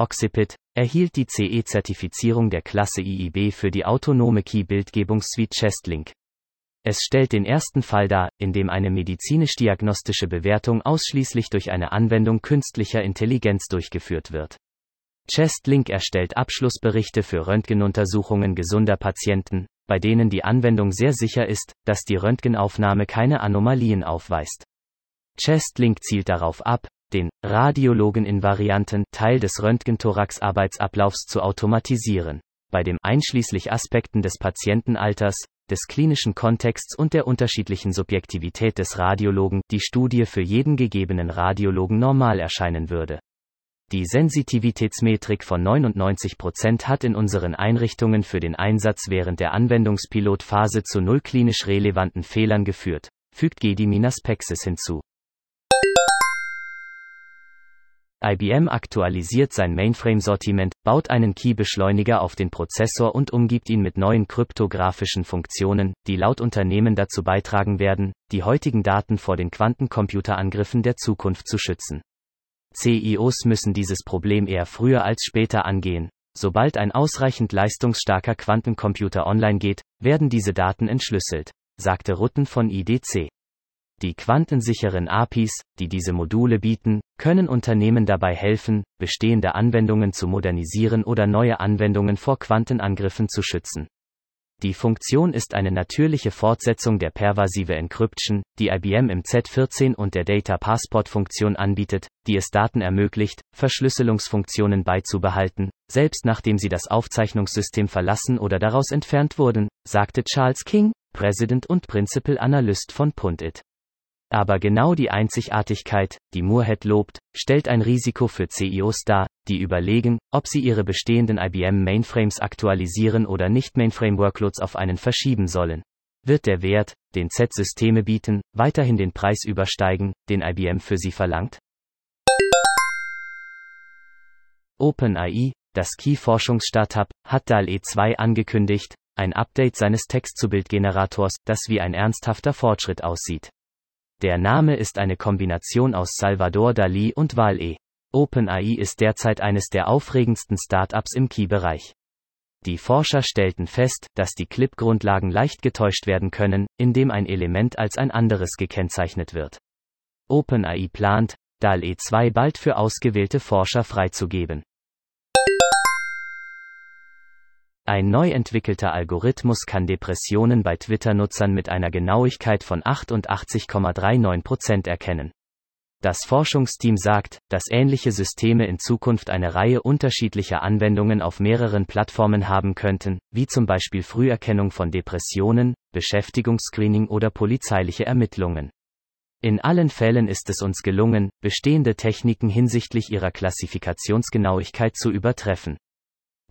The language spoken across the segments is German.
Occipit, erhielt die CE-Zertifizierung der Klasse IIB für die autonome Key-Bildgebungssuite ChestLink. Es stellt den ersten Fall dar, in dem eine medizinisch-diagnostische Bewertung ausschließlich durch eine Anwendung künstlicher Intelligenz durchgeführt wird. ChestLink erstellt Abschlussberichte für Röntgenuntersuchungen gesunder Patienten, bei denen die Anwendung sehr sicher ist, dass die Röntgenaufnahme keine Anomalien aufweist. ChestLink zielt darauf ab, den Radiologen invarianten Teil des Röntgenthorax-Arbeitsablaufs zu automatisieren, bei dem einschließlich Aspekten des Patientenalters, des klinischen Kontexts und der unterschiedlichen Subjektivität des Radiologen die Studie für jeden gegebenen Radiologen normal erscheinen würde. Die Sensitivitätsmetrik von 99% hat in unseren Einrichtungen für den Einsatz während der Anwendungspilotphase zu null klinisch relevanten Fehlern geführt, fügt Gediminas Pexis hinzu. IBM aktualisiert sein Mainframe-Sortiment, baut einen Key-Beschleuniger auf den Prozessor und umgibt ihn mit neuen kryptografischen Funktionen, die laut Unternehmen dazu beitragen werden, die heutigen Daten vor den Quantencomputerangriffen der Zukunft zu schützen. CIOs müssen dieses Problem eher früher als später angehen. Sobald ein ausreichend leistungsstarker Quantencomputer online geht, werden diese Daten entschlüsselt, sagte Rutten von IDC. Die quantensicheren APIs, die diese Module bieten, können Unternehmen dabei helfen, bestehende Anwendungen zu modernisieren oder neue Anwendungen vor Quantenangriffen zu schützen. Die Funktion ist eine natürliche Fortsetzung der pervasive Encryption, die IBM im Z14 und der Data Passport Funktion anbietet, die es Daten ermöglicht, Verschlüsselungsfunktionen beizubehalten, selbst nachdem sie das Aufzeichnungssystem verlassen oder daraus entfernt wurden, sagte Charles King, Präsident und Principal Analyst von Pundit. Aber genau die Einzigartigkeit, die Moorhead lobt, stellt ein Risiko für CEOs dar, die überlegen, ob sie ihre bestehenden IBM Mainframes aktualisieren oder nicht Mainframe Workloads auf einen verschieben sollen. Wird der Wert, den Z-Systeme bieten, weiterhin den Preis übersteigen, den IBM für sie verlangt? OpenAI, das Key-Forschungsstartup, hat DAL-E 2 angekündigt, ein Update seines Text-zu-Bild-Generators, das wie ein ernsthafter Fortschritt aussieht. Der Name ist eine Kombination aus Salvador Dali und Wal-E. OpenAI ist derzeit eines der aufregendsten Startups im Key-Bereich. Die Forscher stellten fest, dass die Clip-Grundlagen leicht getäuscht werden können, indem ein Element als ein anderes gekennzeichnet wird. OpenAI plant, DAL-E 2 bald für ausgewählte Forscher freizugeben. Ein neu entwickelter Algorithmus kann Depressionen bei Twitter-Nutzern mit einer Genauigkeit von 88,39% erkennen. Das Forschungsteam sagt, dass ähnliche Systeme in Zukunft eine Reihe unterschiedlicher Anwendungen auf mehreren Plattformen haben könnten, wie zum Beispiel Früherkennung von Depressionen, Beschäftigungsscreening oder polizeiliche Ermittlungen. In allen Fällen ist es uns gelungen, bestehende Techniken hinsichtlich ihrer Klassifikationsgenauigkeit zu übertreffen.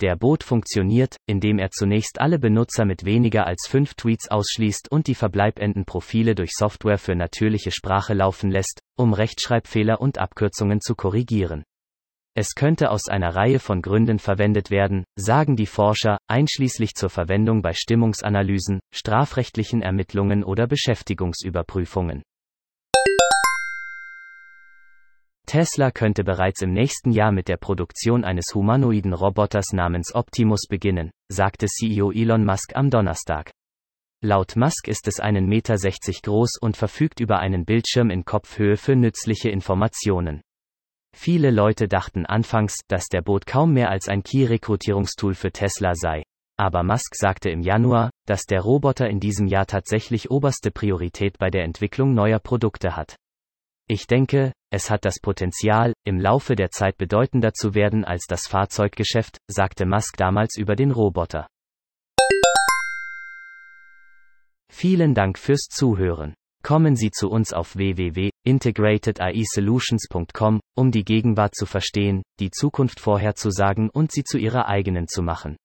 Der Bot funktioniert, indem er zunächst alle Benutzer mit weniger als fünf Tweets ausschließt und die verbleibenden Profile durch Software für natürliche Sprache laufen lässt, um Rechtschreibfehler und Abkürzungen zu korrigieren. Es könnte aus einer Reihe von Gründen verwendet werden, sagen die Forscher, einschließlich zur Verwendung bei Stimmungsanalysen, strafrechtlichen Ermittlungen oder Beschäftigungsüberprüfungen. Tesla könnte bereits im nächsten Jahr mit der Produktion eines humanoiden Roboters namens Optimus beginnen, sagte CEO Elon Musk am Donnerstag. Laut Musk ist es einen Meter 60 groß und verfügt über einen Bildschirm in Kopfhöhe für nützliche Informationen. Viele Leute dachten anfangs, dass der Boot kaum mehr als ein Key-Rekrutierungstool für Tesla sei. Aber Musk sagte im Januar, dass der Roboter in diesem Jahr tatsächlich oberste Priorität bei der Entwicklung neuer Produkte hat. Ich denke, es hat das Potenzial, im Laufe der Zeit bedeutender zu werden als das Fahrzeuggeschäft, sagte Musk damals über den Roboter. Vielen Dank fürs Zuhören. Kommen Sie zu uns auf www.integratedAIsolutions.com, um die Gegenwart zu verstehen, die Zukunft vorherzusagen und sie zu Ihrer eigenen zu machen.